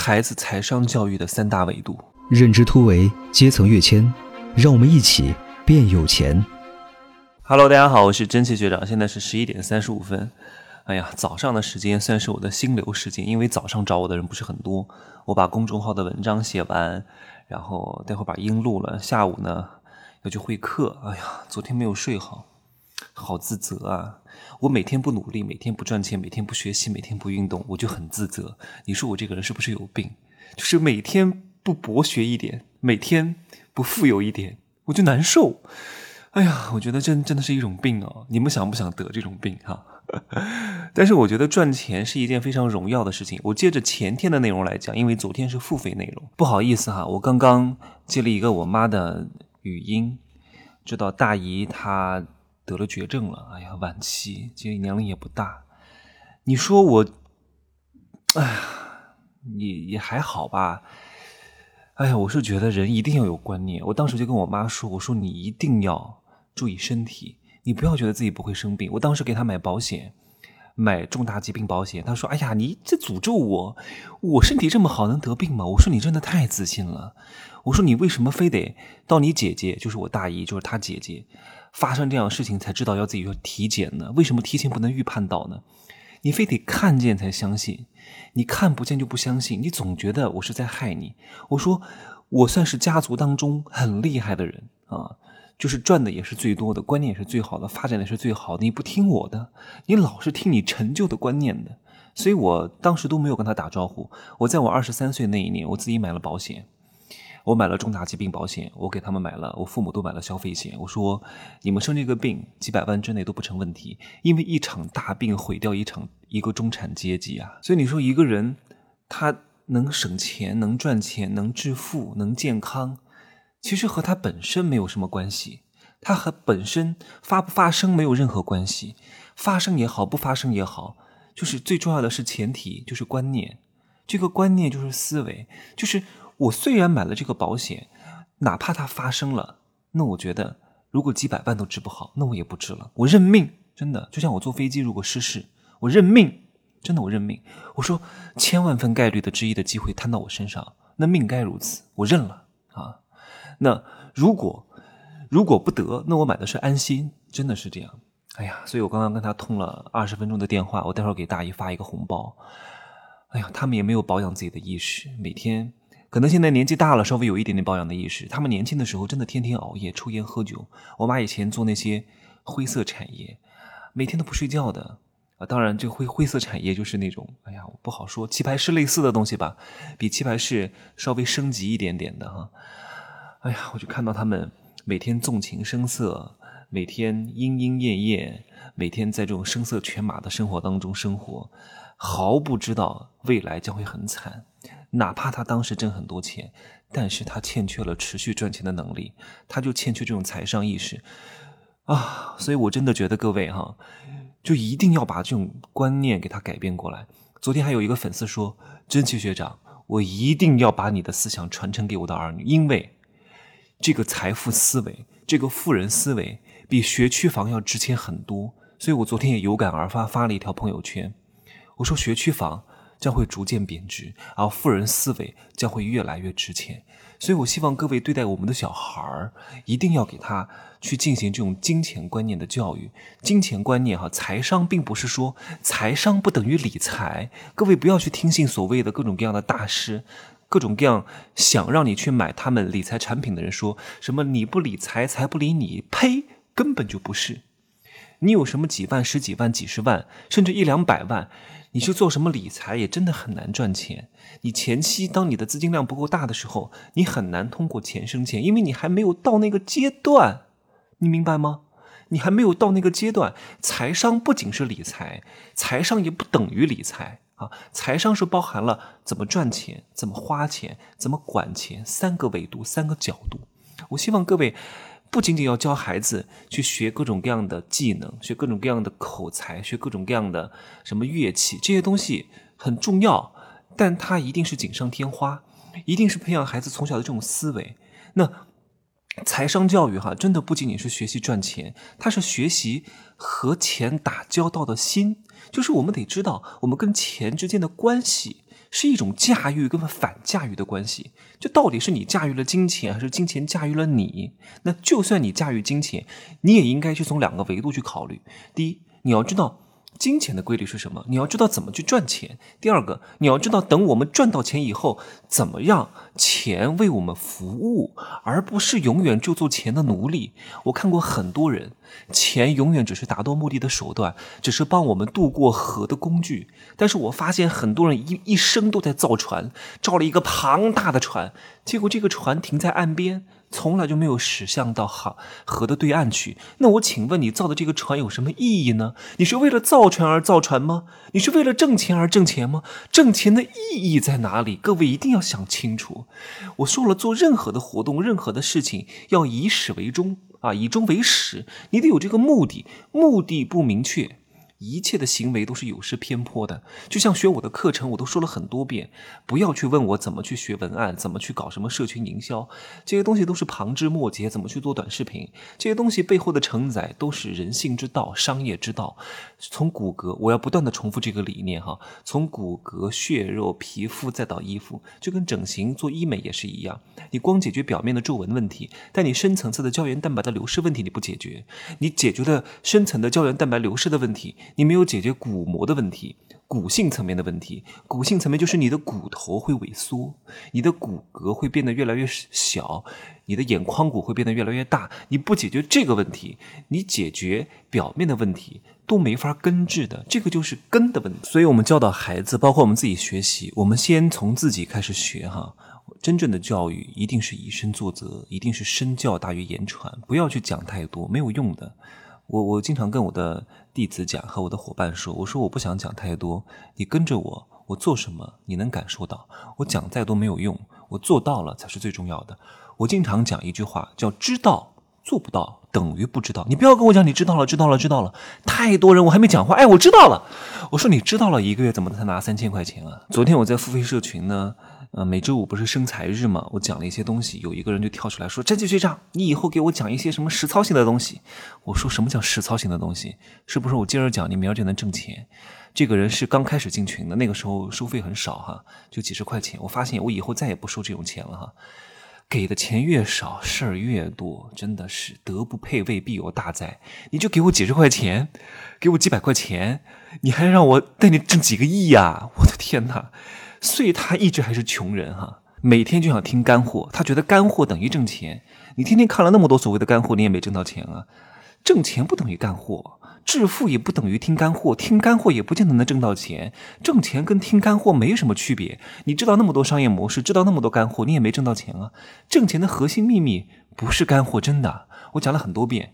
孩子财商教育的三大维度。认知突围，阶层跃迁，让我们一起变有钱。Hello，大家好，我是真气学长，现在是十一点三十五分。哎呀，早上的时间算是我的心流时间，因为早上找我的人不是很多。我把公众号的文章写完，然后待会儿把音录了。下午呢要去会客。哎呀，昨天没有睡好，好自责啊！我每天不努力，每天不赚钱，每天不学习，每天不运动，我就很自责。你说我这个人是不是有病？就是每天不博学一点，每天不富有一点，我就难受。哎呀，我觉得真真的是一种病哦！你们想不想得这种病哈？但是我觉得赚钱是一件非常荣耀的事情。我接着前天的内容来讲，因为昨天是付费内容，不好意思哈，我刚刚接了一个我妈的语音，知道大姨她得了绝症了，哎呀，晚期，其实年龄也不大。你说我，哎呀，也也还好吧。哎呀，我是觉得人一定要有观念。我当时就跟我妈说：“我说你一定要注意身体，你不要觉得自己不会生病。”我当时给她买保险，买重大疾病保险。她说：“哎呀，你这诅咒我，我身体这么好能得病吗？”我说：“你真的太自信了。”我说：“你为什么非得到你姐姐，就是我大姨，就是她姐姐，发生这样的事情才知道要自己去体检呢？为什么提前不能预判到呢？你非得看见才相信。”你看不见就不相信，你总觉得我是在害你。我说，我算是家族当中很厉害的人啊，就是赚的也是最多的，观念也是最好的，发展的是最好的。你不听我的，你老是听你陈旧的观念的，所以我当时都没有跟他打招呼。我在我二十三岁那一年，我自己买了保险。我买了重大疾病保险，我给他们买了，我父母都买了消费险。我说，你们生这个病，几百万之内都不成问题，因为一场大病毁掉一场一个中产阶级啊。所以你说一个人，他能省钱、能赚钱、能致富、能健康，其实和他本身没有什么关系，他和本身发不发生没有任何关系，发生也好，不发生也好，就是最重要的是前提，就是观念，这个观念就是思维，就是。我虽然买了这个保险，哪怕它发生了，那我觉得如果几百万都治不好，那我也不治了，我认命，真的。就像我坐飞机如果失事，我认命，真的我认命。我说千万分概率的之一的机会摊到我身上，那命该如此，我认了啊。那如果如果不得，那我买的是安心，真的是这样。哎呀，所以我刚刚跟他通了二十分钟的电话，我待会儿给大姨发一个红包。哎呀，他们也没有保养自己的意识，每天。可能现在年纪大了，稍微有一点点保养的意识。他们年轻的时候真的天天熬夜、抽烟、喝酒。我妈以前做那些灰色产业，每天都不睡觉的啊。当然，这灰灰色产业就是那种，哎呀，我不好说，棋牌室类似的东西吧，比棋牌室稍微升级一点点的哈。哎呀，我就看到他们每天纵情声色，每天莺莺燕燕，每天在这种声色犬马的生活当中生活，毫不知道未来将会很惨。哪怕他当时挣很多钱，但是他欠缺了持续赚钱的能力，他就欠缺这种财商意识啊！所以我真的觉得各位哈，就一定要把这种观念给他改变过来。昨天还有一个粉丝说：“真奇学长，我一定要把你的思想传承给我的儿女，因为这个财富思维，这个富人思维比学区房要值钱很多。”所以我昨天也有感而发，发了一条朋友圈，我说：“学区房。”将会逐渐贬值，而富人思维将会越来越值钱。所以，我希望各位对待我们的小孩儿，一定要给他去进行这种金钱观念的教育。金钱观念，哈，财商并不是说财商不等于理财。各位不要去听信所谓的各种各样的大师，各种各样想让你去买他们理财产品的人说什么你不理财，财不理你。呸，根本就不是。你有什么几万、十几万、几十万，甚至一两百万？你去做什么理财也真的很难赚钱。你前期当你的资金量不够大的时候，你很难通过钱生钱，因为你还没有到那个阶段，你明白吗？你还没有到那个阶段。财商不仅是理财，财商也不等于理财啊。财商是包含了怎么赚钱、怎么花钱、怎么管钱三个维度、三个角度。我希望各位。不仅仅要教孩子去学各种各样的技能，学各种各样的口才，学各种各样的什么乐器，这些东西很重要，但它一定是锦上添花，一定是培养孩子从小的这种思维。那财商教育哈，真的不仅仅是学习赚钱，它是学习和钱打交道的心，就是我们得知道我们跟钱之间的关系是一种驾驭跟反驾驭的关系。就到底是你驾驭了金钱，还是金钱驾驭了你？那就算你驾驭金钱，你也应该去从两个维度去考虑。第一，你要知道。金钱的规律是什么？你要知道怎么去赚钱。第二个，你要知道等我们赚到钱以后，怎么让钱为我们服务，而不是永远就做钱的奴隶。我看过很多人，钱永远只是达到目的的手段，只是帮我们渡过河的工具。但是我发现很多人一一生都在造船，造了一个庞大的船，结果这个船停在岸边。从来就没有驶向到河河的对岸去。那我请问你造的这个船有什么意义呢？你是为了造船而造船吗？你是为了挣钱而挣钱吗？挣钱的意义在哪里？各位一定要想清楚。我说了，做任何的活动、任何的事情，要以始为终啊，以终为始。你得有这个目的，目的不明确。一切的行为都是有失偏颇的，就像学我的课程，我都说了很多遍，不要去问我怎么去学文案，怎么去搞什么社群营销，这些东西都是旁枝末节。怎么去做短视频，这些东西背后的承载都是人性之道、商业之道。从骨骼，我要不断的重复这个理念哈，从骨骼、血肉、皮肤再到衣服，就跟整形做医美也是一样。你光解决表面的皱纹问题，但你深层次的胶原蛋白的流失问题你不解决，你解决了深层的胶原蛋白流失的问题。你没有解决骨膜的问题，骨性层面的问题。骨性层面就是你的骨头会萎缩，你的骨骼会变得越来越小，你的眼眶骨会变得越来越大。你不解决这个问题，你解决表面的问题都没法根治的。这个就是根的问题。所以我们教导孩子，包括我们自己学习，我们先从自己开始学哈。真正的教育一定是以身作则，一定是身教大于言传，不要去讲太多，没有用的。我我经常跟我的弟子讲，和我的伙伴说，我说我不想讲太多，你跟着我，我做什么你能感受到，我讲再多没有用，我做到了才是最重要的。我经常讲一句话，叫知道做不到等于不知道。你不要跟我讲你知道了，知道了，知道了。太多人我还没讲话，哎，我知道了。我说你知道了一个月怎么才拿三千块钱啊？昨天我在付费社群呢。呃，每周五不是生财日嘛？我讲了一些东西，有一个人就跳出来说：“真奇学长，你以后给我讲一些什么实操性的东西。”我说：“什么叫实操性的东西？是不是我接着讲，你明儿就能挣钱？”这个人是刚开始进群的，那个时候收费很少哈，就几十块钱。我发现我以后再也不收这种钱了哈，给的钱越少，事儿越多，真的是德不配位，必有大灾。你就给我几十块钱，给我几百块钱，你还让我带你挣几个亿呀？我的天哪！所以他一直还是穷人哈，每天就想听干货，他觉得干货等于挣钱。你天天看了那么多所谓的干货，你也没挣到钱啊。挣钱不等于干货，致富也不等于听干货，听干货也不见得能挣到钱。挣钱跟听干货没什么区别。你知道那么多商业模式，知道那么多干货，你也没挣到钱啊。挣钱的核心秘密不是干货，真的，我讲了很多遍。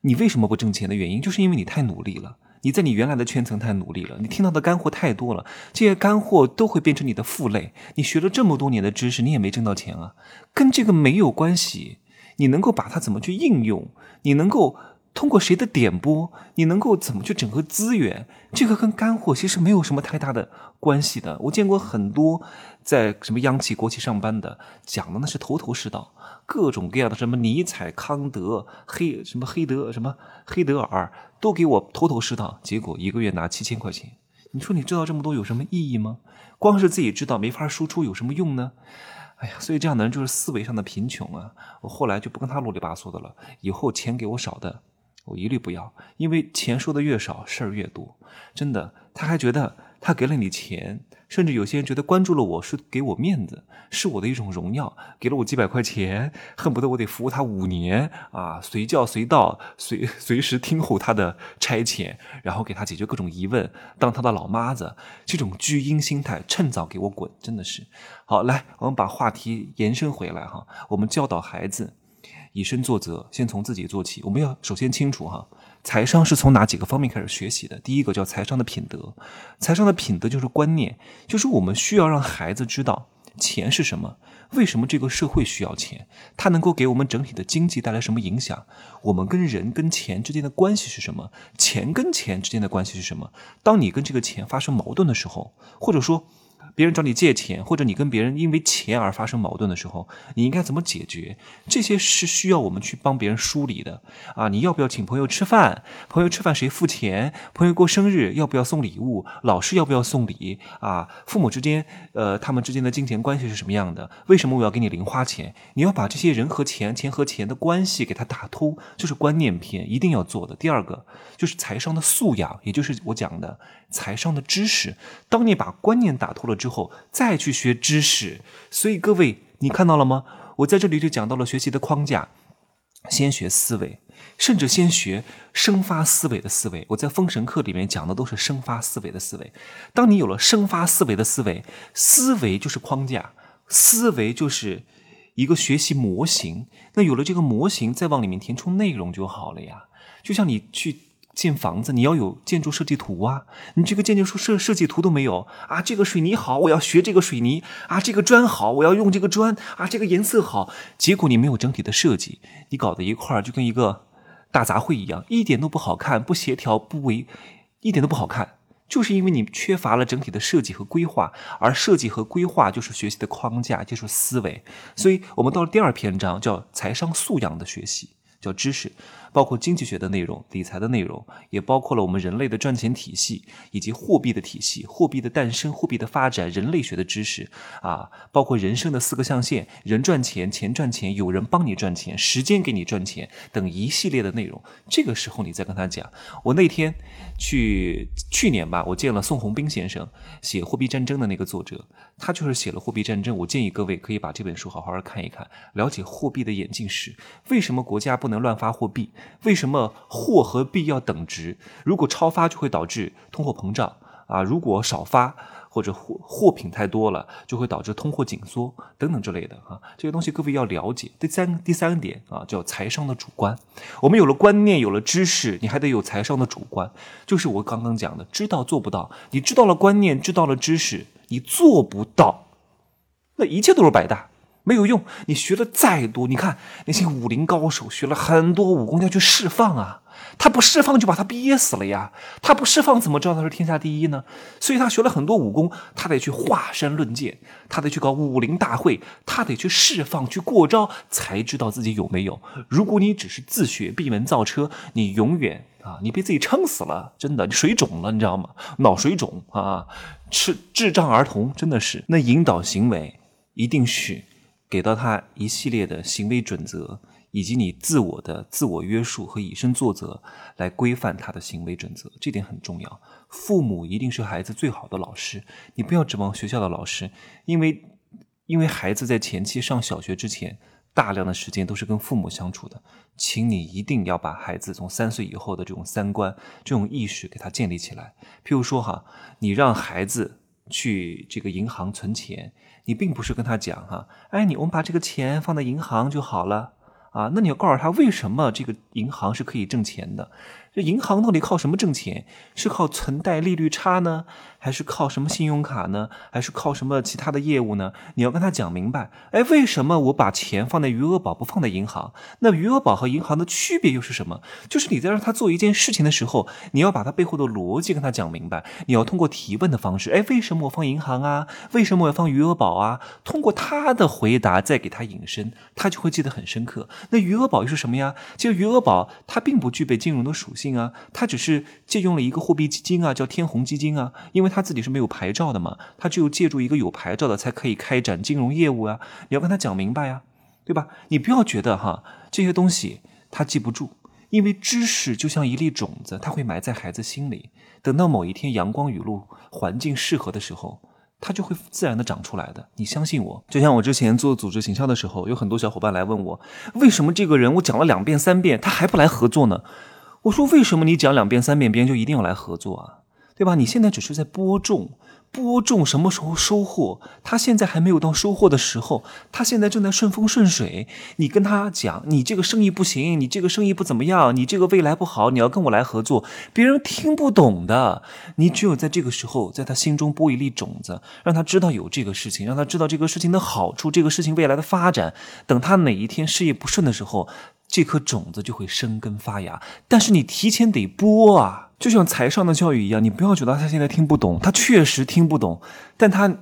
你为什么不挣钱的原因，就是因为你太努力了。你在你原来的圈层太努力了，你听到的干货太多了，这些干货都会变成你的负累。你学了这么多年的知识，你也没挣到钱啊，跟这个没有关系。你能够把它怎么去应用？你能够通过谁的点拨？你能够怎么去整合资源？这个跟干货其实没有什么太大的关系的。我见过很多在什么央企、国企上班的，讲的那是头头是道。各种各样的什么尼采、康德、黑什么黑德什么黑德尔都给我头头是道，结果一个月拿七千块钱。你说你知道这么多有什么意义吗？光是自己知道没法输出有什么用呢？哎呀，所以这样的人就是思维上的贫穷啊！我后来就不跟他啰里吧嗦的了，以后钱给我少的，我一律不要，因为钱说的越少事儿越多，真的。他还觉得他给了你钱。甚至有些人觉得关注了我是给我面子，是我的一种荣耀，给了我几百块钱，恨不得我得服务他五年啊，随叫随到，随 随时听候他的差遣，然后给他解决各种疑问，当他的老妈子，这种巨婴心态，趁早给我滚，真的是。好，来，我们把话题延伸回来哈，我们教导孩子以身作则，先从自己做起，我们要首先清楚哈。财商是从哪几个方面开始学习的？第一个叫财商的品德，财商的品德就是观念，就是我们需要让孩子知道钱是什么，为什么这个社会需要钱，它能够给我们整体的经济带来什么影响，我们跟人跟钱之间的关系是什么，钱跟钱之间的关系是什么？当你跟这个钱发生矛盾的时候，或者说别人找你借钱，或者你跟别人因为钱而发生矛盾的时候，你应该怎么解决？这些是需要我们去帮别人梳理的啊！你要不要请朋友吃饭？朋友吃饭谁付钱？朋友过生日要不要送礼物？老师要不要送礼？啊，父母之间，呃，他们之间的金钱关系是什么样的？为什么我要给你零花钱？你要把这些人和钱、钱和钱的关系给他打通，就是观念篇一定要做的。第二个就是财商的素养，也就是我讲的财商的知识。当你把观念打通了之后，再去学知识。所以各位，你看到了吗？我在这里就讲到了学习的框架，先学思维，甚至先学生发思维的思维。我在封神课里面讲的都是生发思维的思维。当你有了生发思维的思维，思维就是框架，思维就是一个学习模型。那有了这个模型，再往里面填充内容就好了呀。就像你去。建房子，你要有建筑设计图啊！你这个建筑设设计图都没有啊！这个水泥好，我要学这个水泥啊！这个砖好，我要用这个砖啊！这个颜色好，结果你没有整体的设计，你搞的一块就跟一个大杂烩一样，一点都不好看，不协调，不为，一点都不好看，就是因为你缺乏了整体的设计和规划，而设计和规划就是学习的框架，就是思维。所以我们到了第二篇章，叫财商素养的学习，叫知识。包括经济学的内容、理财的内容，也包括了我们人类的赚钱体系以及货币的体系、货币的诞生、货币的发展、人类学的知识啊，包括人生的四个象限：人赚钱、钱赚钱、有人帮你赚钱、时间给你赚钱等一系列的内容。这个时候你再跟他讲，我那天去去年吧，我见了宋鸿兵先生，写《货币战争》的那个作者，他就是写了《货币战争》。我建议各位可以把这本书好好的看一看，了解货币的演进史，为什么国家不能乱发货币。为什么货和币要等值？如果超发就会导致通货膨胀啊！如果少发或者货货品太多了，就会导致通货紧缩等等之类的啊！这些东西各位要了解。第三第三点啊，叫财商的主观。我们有了观念，有了知识，你还得有财商的主观，就是我刚刚讲的，知道做不到。你知道了观念，知道了知识，你做不到，那一切都是白搭。没有用，你学的再多，你看那些武林高手学了很多武功要去释放啊，他不释放就把他憋死了呀，他不释放怎么知道他是天下第一呢？所以他学了很多武功，他得去华山论剑，他得去搞武林大会，他得去释放去过招，才知道自己有没有。如果你只是自学闭门造车，你永远啊，你被自己撑死了，真的，你水肿了，你知道吗？脑水肿啊，智智障儿童，真的是。那引导行为一定是。给到他一系列的行为准则，以及你自我的自我约束和以身作则，来规范他的行为准则，这点很重要。父母一定是孩子最好的老师，你不要指望学校的老师，因为因为孩子在前期上小学之前，大量的时间都是跟父母相处的，请你一定要把孩子从三岁以后的这种三观、这种意识给他建立起来。譬如说哈，你让孩子去这个银行存钱。你并不是跟他讲哈，哎，你我们把这个钱放在银行就好了啊？那你要告诉他为什么这个银行是可以挣钱的？这银行到底靠什么挣钱？是靠存贷利率差呢，还是靠什么信用卡呢？还是靠什么其他的业务呢？你要跟他讲明白。哎，为什么我把钱放在余额宝不放在银行？那余额宝和银行的区别又是什么？就是你在让他做一件事情的时候，你要把他背后的逻辑跟他讲明白。你要通过提问的方式，哎，为什么我放银行啊？为什么我要放余额宝啊？通过他的回答再给他引申，他就会记得很深刻。那余额宝又是什么呀？其实余额宝它并不具备金融的属性。啊，它只是借用了一个货币基金啊，叫天弘基金啊，因为他自己是没有牌照的嘛，他只有借助一个有牌照的才可以开展金融业务啊。你要跟他讲明白呀，对吧？你不要觉得哈这些东西他记不住，因为知识就像一粒种子，它会埋在孩子心里，等到某一天阳光雨露环境适合的时候，它就会自然的长出来的。你相信我，就像我之前做组织形象的时候，有很多小伙伴来问我，为什么这个人我讲了两遍三遍，他还不来合作呢？我说：“为什么你讲两遍三遍，别人就一定要来合作啊？对吧？你现在只是在播种，播种什么时候收获？他现在还没有到收获的时候，他现在正在顺风顺水。你跟他讲，你这个生意不行，你这个生意不怎么样，你这个未来不好，你要跟我来合作，别人听不懂的。你只有在这个时候，在他心中播一粒种子，让他知道有这个事情，让他知道这个事情的好处，这个事情未来的发展。等他哪一天事业不顺的时候。”这颗种子就会生根发芽，但是你提前得播啊，就像财商的教育一样，你不要觉得他现在听不懂，他确实听不懂，但他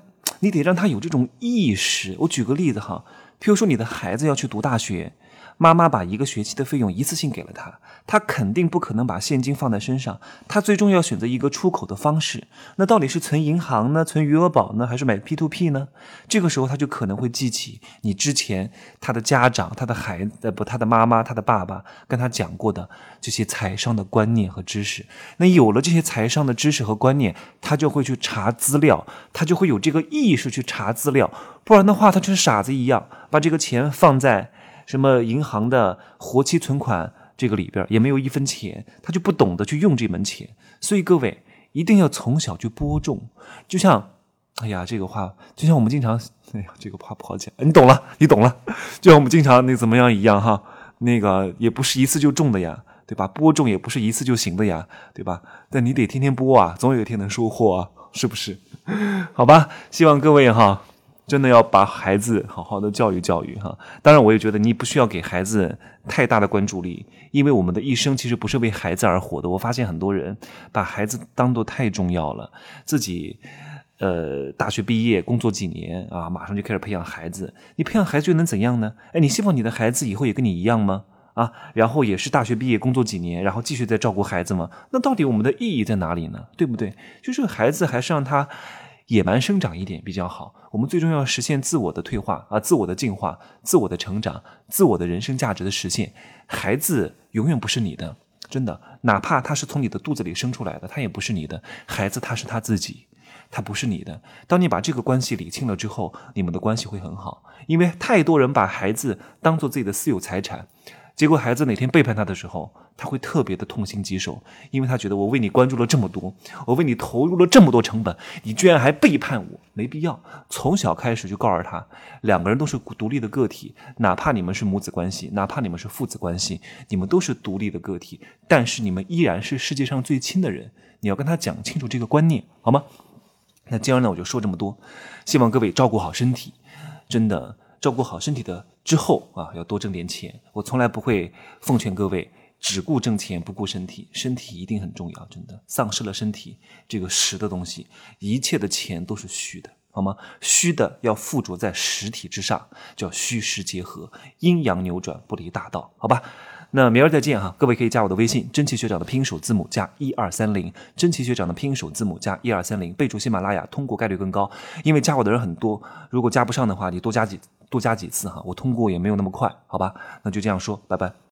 你得让他有这种意识。我举个例子哈，譬如说你的孩子要去读大学。妈妈把一个学期的费用一次性给了他，他肯定不可能把现金放在身上，他最终要选择一个出口的方式。那到底是存银行呢，存余额宝呢，还是买 P to P 呢？这个时候他就可能会记起你之前他的家长、他的孩子不，他的妈妈、他的爸爸跟他讲过的这些财商的观念和知识。那有了这些财商的知识和观念，他就会去查资料，他就会有这个意识去查资料。不然的话，他就是傻子一样，把这个钱放在。什么银行的活期存款这个里边也没有一分钱，他就不懂得去用这门钱。所以各位一定要从小去播种，就像，哎呀，这个话就像我们经常，哎呀，这个话不好讲，你懂了，你懂了，就像我们经常那怎么样一样哈，那个也不是一次就种的呀，对吧？播种也不是一次就行的呀，对吧？但你得天天播啊，总有一天能收获啊，是不是？好吧，希望各位哈。真的要把孩子好好的教育教育哈，当然我也觉得你不需要给孩子太大的关注力，因为我们的一生其实不是为孩子而活的。我发现很多人把孩子当做太重要了，自己呃大学毕业工作几年啊，马上就开始培养孩子，你培养孩子又能怎样呢？哎，你希望你的孩子以后也跟你一样吗？啊，然后也是大学毕业工作几年，然后继续再照顾孩子吗？那到底我们的意义在哪里呢？对不对？就是孩子还是让他。野蛮生长一点比较好。我们最终要实现自我的退化啊，自我的进化，自我的成长，自我的人生价值的实现。孩子永远不是你的，真的，哪怕他是从你的肚子里生出来的，他也不是你的。孩子他是他自己，他不是你的。当你把这个关系理清了之后，你们的关系会很好。因为太多人把孩子当做自己的私有财产。结果孩子哪天背叛他的时候，他会特别的痛心疾首，因为他觉得我为你关注了这么多，我为你投入了这么多成本，你居然还背叛我，没必要。从小开始就告诉他，两个人都是独立的个体，哪怕你们是母子关系，哪怕你们是父子关系，你们都是独立的个体，但是你们依然是世界上最亲的人。你要跟他讲清楚这个观念，好吗？那今儿呢，我就说这么多，希望各位照顾好身体，真的。照顾好身体的之后啊，要多挣点钱。我从来不会奉劝各位只顾挣钱不顾身体，身体一定很重要。真的，丧失了身体这个实的东西，一切的钱都是虚的，好吗？虚的要附着在实体之上，叫虚实结合，阴阳扭转不离大道，好吧？那明儿再见哈，各位可以加我的微信，真奇学长的拼音首字母加一二三零，真奇学长的拼音首字母加一二三零，备注喜马拉雅，通过概率更高。因为加我的人很多，如果加不上的话，你多加几多加几次哈，我通过也没有那么快，好吧？那就这样说，拜拜。